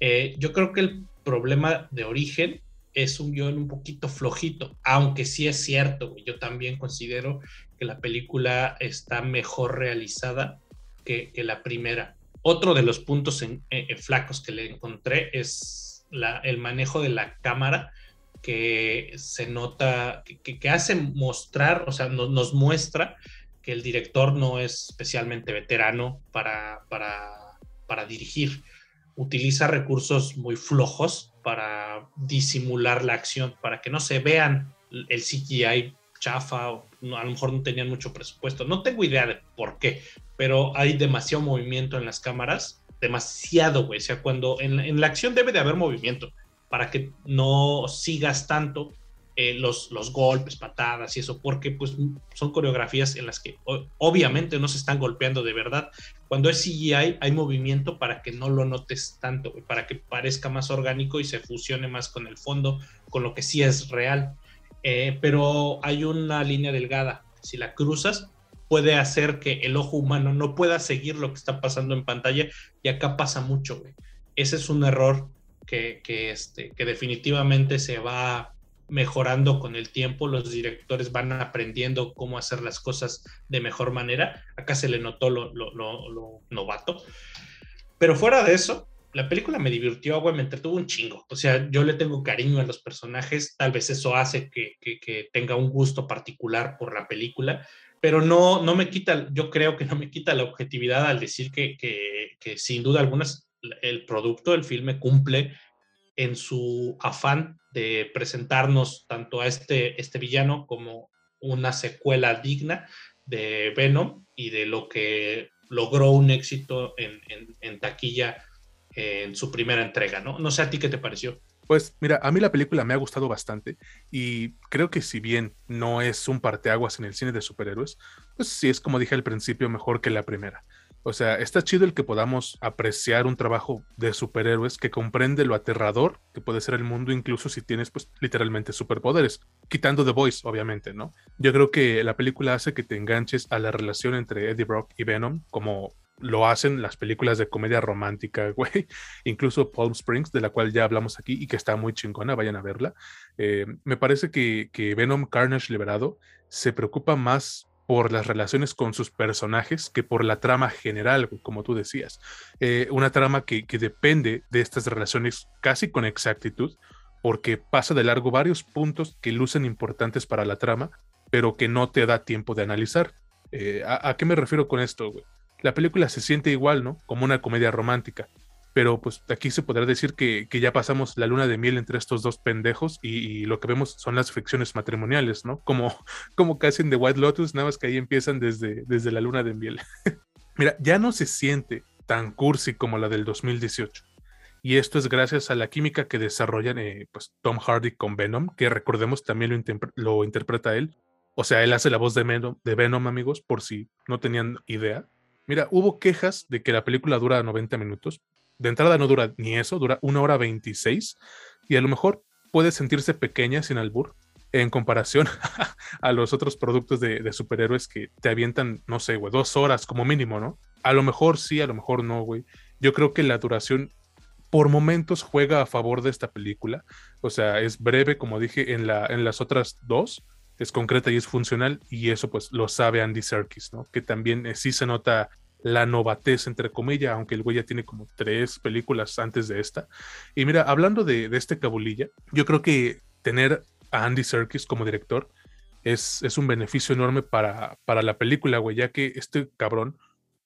Eh, yo creo que el problema de origen es un guion un poquito flojito, aunque sí es cierto, yo también considero que la película está mejor realizada que, la primera. Otro de los puntos en, flacos que le encontré es el manejo de la cámara, que se nota, que, hace mostrar, o sea, nos muestra que el director no es especialmente veterano para, para dirigir. Utiliza recursos muy flojos para disimular la acción, para que no se vean el CGI chafa, o a lo mejor no tenían mucho presupuesto. No tengo idea de por qué, pero hay demasiado movimiento en las cámaras, demasiado, güey. O sea, cuando en, en la acción debe de haber movimiento para que no sigas tanto eh, los, los golpes, patadas y eso, porque pues son coreografías en las que obviamente no se están golpeando de verdad. Cuando es CGI hay movimiento para que no lo notes tanto, para que parezca más orgánico y se fusione más con el fondo, con lo que sí es real. Eh, pero hay una línea delgada. Si la cruzas, puede hacer que el ojo humano no pueda seguir lo que está pasando en pantalla y acá pasa mucho. Ese es un error que, que, este, que definitivamente se va mejorando con el tiempo, los directores van aprendiendo cómo hacer las cosas de mejor manera. Acá se le notó lo, novato. Pero fuera de eso, la película me divirtió, güey, me entretuvo un chingo. O sea, yo le tengo cariño a los personajes, tal vez eso hace que, tenga un gusto particular por la película, pero no, no me quita, yo creo que no me quita la objetividad al decir que, que sin duda alguna el producto, el filme cumple en su afán de presentarnos tanto a este, este villano como una secuela digna de Venom y de lo que logró un éxito en, taquilla en su primera entrega, ¿no? No sé a ti qué te pareció. Pues mira, a mí la película me ha gustado bastante y creo que si bien no es un parteaguas en el cine de superhéroes, pues sí es como dije al principio mejor que la primera. O sea, está chido el que podamos apreciar un trabajo de superhéroes que comprende lo aterrador que puede ser el mundo, incluso si tienes, pues, literalmente superpoderes. Quitando The Voice, obviamente, ¿no? Yo creo que la película hace que te enganches a la relación entre Eddie Brock y Venom, como lo hacen las películas de comedia romántica, güey. Incluso Palm Springs, de la cual ya hablamos aquí y que está muy chingona, vayan a verla. Eh, me parece que, que Venom Carnage Liberado se preocupa más por las relaciones con sus personajes que por la trama general, como tú decías. Eh, una trama que, depende de estas relaciones casi con exactitud, porque pasa de largo varios puntos que lucen importantes para la trama, pero que no te da tiempo de analizar. Eh, ¿a, qué me refiero con esto? La película se siente igual, ¿no? Como una comedia romántica pero pues aquí se podrá decir que, ya pasamos la luna de miel entre estos dos pendejos y, lo que vemos son las fricciones matrimoniales, ¿no? Como, como casi en The White Lotus, nada más que ahí empiezan desde, desde la luna de miel. Mira, ya no se siente tan cursi como la del 2018. Y esto es gracias a la química que desarrollan eh, pues, Tom Hardy con Venom, que recordemos también lo, lo interpreta él. O sea, él hace la voz de Venom, de Venom, amigos, por si no tenían idea. Mira, hubo quejas de que la película dura 90 minutos, de entrada no dura ni eso, dura una hora 26 y a lo mejor puede sentirse pequeña sin albur en comparación a los otros productos de, superhéroes que te avientan, no sé, güey, dos horas como mínimo, ¿no? A lo mejor sí, a lo mejor no, güey. Yo creo que la duración por momentos juega a favor de esta película. O sea, es breve, como dije, en, la, en las otras dos. Es concreta y es funcional. Y eso pues lo sabe Andy Serkis, ¿no? Que también eh, sí se nota la novatez, entre comillas, aunque el güey ya tiene como tres películas antes de esta. Y mira, hablando de, este cabulilla, yo creo que tener a Andy Serkis como director es, es un beneficio enorme para, para la película, güey, ya que este cabrón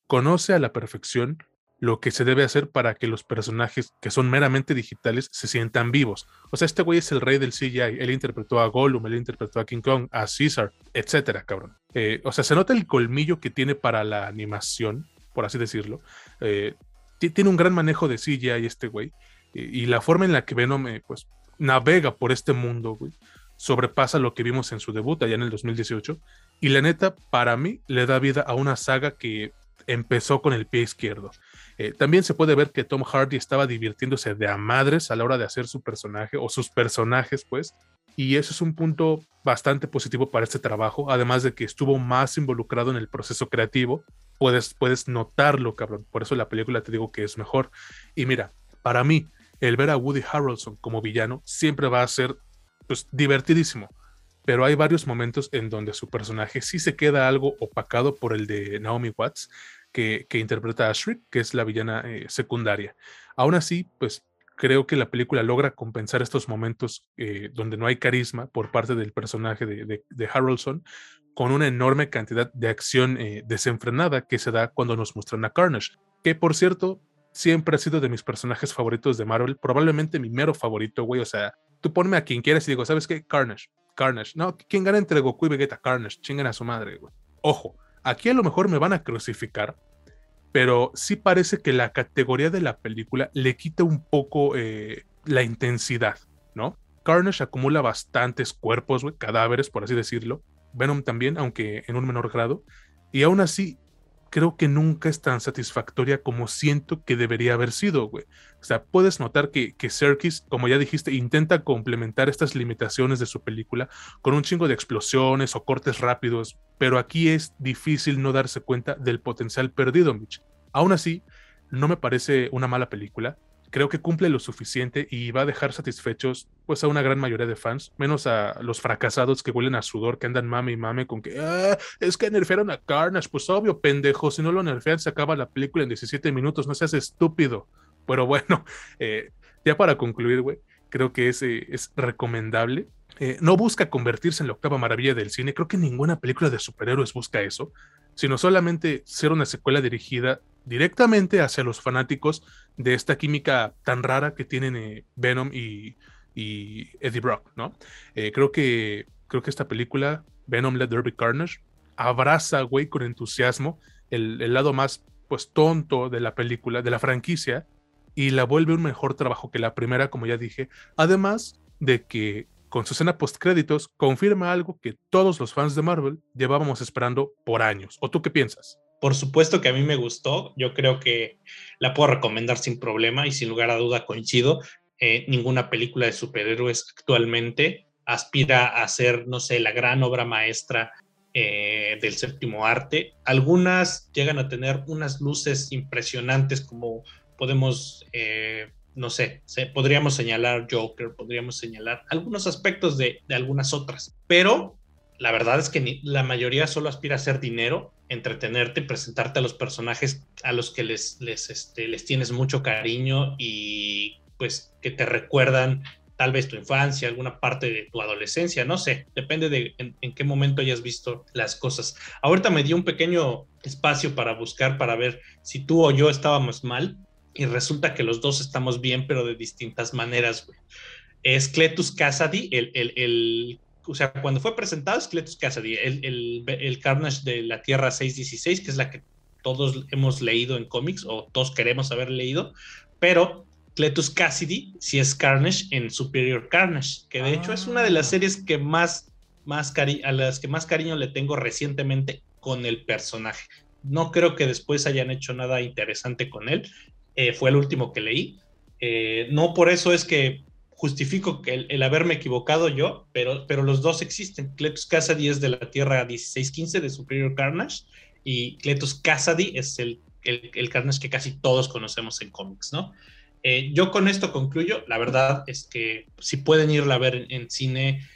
conoce a la perfección lo que se debe hacer para que los personajes que son meramente digitales se sientan vivos. O sea, este güey es el rey del CGI. Él interpretó a Gollum, él interpretó a King Kong, a Caesar, etcétera, cabrón. Eh, o sea, se nota el colmillo que tiene para la animación, por así decirlo. Eh, tiene un gran manejo de CGI este güey. Y, la forma en la que Venom, eh, pues, navega por este mundo, güey, sobrepasa lo que vimos en su debut allá en el 2018. Y la neta, para mí, le da vida a una saga que empezó con el pie izquierdo. Eh, también se puede ver que Tom Hardy estaba divirtiéndose de a madres a la hora de hacer su personaje o sus personajes, pues. Y eso es un punto bastante positivo para este trabajo, además de que estuvo más involucrado en el proceso creativo. Puedes, puedes notarlo, cabrón. Por eso la película te digo que es mejor. Y mira, para mí, el ver a Woody Harrelson como villano siempre va a ser pues, divertidísimo. Pero hay varios momentos en donde su personaje sí se queda algo opacado por el de Naomi Watts que, interpreta a Shriek, que es la villana eh, secundaria. Aún así, pues creo que la película logra compensar estos momentos eh, donde no hay carisma por parte del personaje de, de, Harrelson con una enorme cantidad de acción eh, desenfrenada que se da cuando nos muestran a Carnage, que por cierto siempre ha sido de mis personajes favoritos de Marvel, probablemente mi mero favorito, güey, o sea, tú ponme a quien quieras y digo, ¿sabes qué? Carnage, Carnage, no, ¿quién gana entre Goku y Vegeta? Carnage, chingan a su madre, güey. Ojo, Aquí a lo mejor me van a crucificar, pero sí parece que la categoría de la película le quita un poco eh, la intensidad, ¿no? Carnage acumula bastantes cuerpos, cadáveres, por así decirlo. Venom también, aunque en un menor grado. Y aún así, creo que nunca es tan satisfactoria como siento que debería haber sido, güey. O sea, puedes notar que, que Serkis, como ya dijiste, intenta complementar estas limitaciones de su película con un chingo de explosiones o cortes rápidos, pero aquí es difícil no darse cuenta del potencial perdido, Mitch. Aún así, no me parece una mala película creo que cumple lo suficiente y va a dejar satisfechos pues a una gran mayoría de fans, menos a los fracasados que huelen a sudor, que andan mame y mame con que ah, es que nerfearon a Carnage, pues obvio, pendejo, si no lo nerfean se acaba la película en 17 minutos, no seas estúpido. Pero bueno, eh, ya para concluir, güey, creo que es, eh, es recomendable. Eh, no busca convertirse en la octava maravilla del cine, creo que ninguna película de superhéroes busca eso, sino solamente ser una secuela dirigida directamente hacia los fanáticos de esta química tan rara que tienen eh, Venom y, Eddie Brock, ¿no? Eh, creo, que, creo que esta película, Venom Let There Carnage, abraza, güey, con entusiasmo el, el, lado más, pues, tonto de la película, de la franquicia, y la vuelve un mejor trabajo que la primera, como ya dije, además de que con su escena postcréditos confirma algo que todos los fans de Marvel llevábamos esperando por años. ¿O tú qué piensas? Por supuesto que a mí me gustó, yo creo que la puedo recomendar sin problema y sin lugar a duda coincido. Eh, ninguna película de superhéroes actualmente aspira a ser, no sé, la gran obra maestra eh, del séptimo arte. Algunas llegan a tener unas luces impresionantes como podemos, eh, no sé, podríamos señalar Joker, podríamos señalar algunos aspectos de, de algunas otras, pero la verdad es que la mayoría solo aspira a hacer dinero, entretenerte, presentarte a los personajes a los que les, les, este, les tienes mucho cariño y pues que te recuerdan tal vez tu infancia, alguna parte de tu adolescencia, no sé, depende de en, qué momento hayas visto las cosas. Ahorita me dio un pequeño espacio para buscar, para ver si tú o yo estábamos mal y resulta que los dos estamos bien, pero de distintas maneras. Es Cletus Cassidy, el, el o sea, cuando fue presentado Cletus Cassidy, el, el, Carnage de la Tierra 616, que es la que todos hemos leído en cómics o todos queremos haber leído, pero Cletus Cassidy si es Carnage en Superior Carnage, que de hecho es una de las ah. series que más, más a las que más cariño le tengo recientemente con el personaje. No creo que después hayan hecho nada interesante con él. Eh, fue el último que leí. Eh, no por eso es que justifico que el, haberme equivocado yo, pero, pero los dos existen. Cletus Cassidy es de la Tierra 1615 de Superior Carnage y Cletus Cassidy es el, el, Carnage que casi todos conocemos en cómics, ¿no? Eh, yo con esto concluyo. La verdad es que si pueden irla a ver en, cine,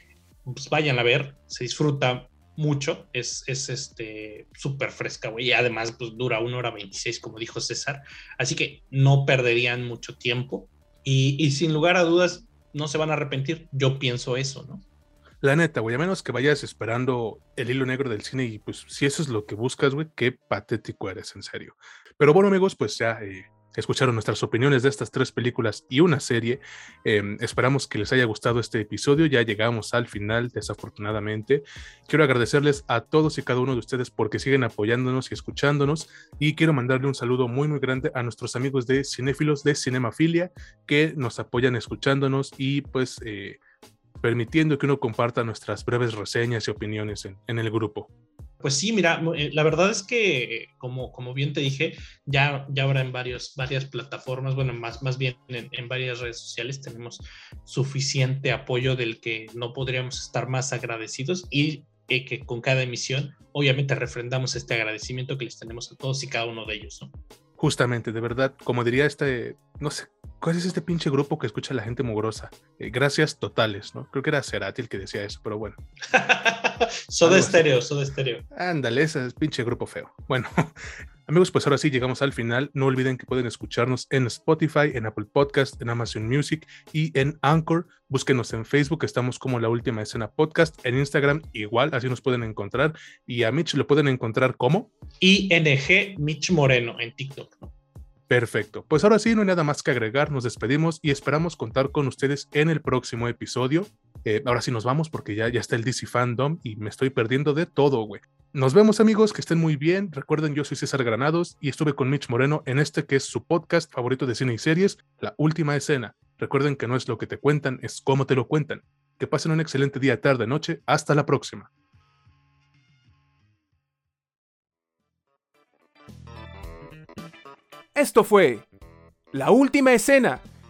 pues vayan a ver. Se disfruta mucho. Es, es este súper fresca, güey. Y además, pues dura una hora 26, como dijo César. Así que no perderían mucho tiempo. Y, y sin lugar a dudas, no se van a arrepentir. Yo pienso eso, ¿no? La neta, güey, a menos que vayas esperando el hilo negro del cine y pues si eso es lo que buscas, güey, qué patético eres, en serio. Pero bueno, amigos, pues ya eh, escucharon nuestras opiniones de estas tres películas y una serie. Em, esperamos que les haya gustado este episodio. Ya llegamos al final, desafortunadamente. Quiero agradecerles a todos y cada uno de ustedes porque siguen apoyándonos y escuchándonos. Y quiero mandarle un saludo muy, muy grande a nuestros amigos de cinéfilos de Cinemafilia que nos apoyan escuchándonos y pues... Eh, permitiendo que uno comparta nuestras breves reseñas y opiniones en, el grupo. Pues sí, mira, eh, la verdad es que, como, como bien te dije, ya, ya ahora en varios, varias plataformas, bueno, más, más bien en, varias redes sociales tenemos suficiente apoyo del que no podríamos estar más agradecidos y eh, que con cada emisión, obviamente, refrendamos este agradecimiento que les tenemos a todos y cada uno de ellos. ¿no? Justamente, de verdad, como diría este, no sé, ¿Cuál es este pinche grupo que escucha a la gente mugrosa? Eh, gracias totales, ¿no? Creo que era Cerati el que decía eso, pero bueno. soda estéreo, soda estéreo. Ándale, ese es pinche grupo feo. Bueno, amigos, pues ahora sí llegamos al final. No olviden que pueden escucharnos en Spotify, en Apple Podcast, en Amazon Music y en Anchor. Búsquenos en Facebook, estamos como La Última Escena Podcast. En Instagram, igual, así nos pueden encontrar. Y a Mitch lo pueden encontrar como ING Mitch Moreno en TikTok, ¿no? Perfecto. Pues ahora sí, no hay nada más que agregar. Nos despedimos y esperamos contar con ustedes en el próximo episodio. Eh, ahora sí nos vamos porque ya, ya está el DC Fandom y me estoy perdiendo de todo, güey. Nos vemos amigos, que estén muy bien. Recuerden, yo soy César Granados y estuve con Mitch Moreno en este que es su podcast favorito de cine y series, La Última Escena. Recuerden que no es lo que te cuentan, es cómo te lo cuentan. Que pasen un excelente día, tarde, noche. Hasta la próxima. Esto fue La Última Escena.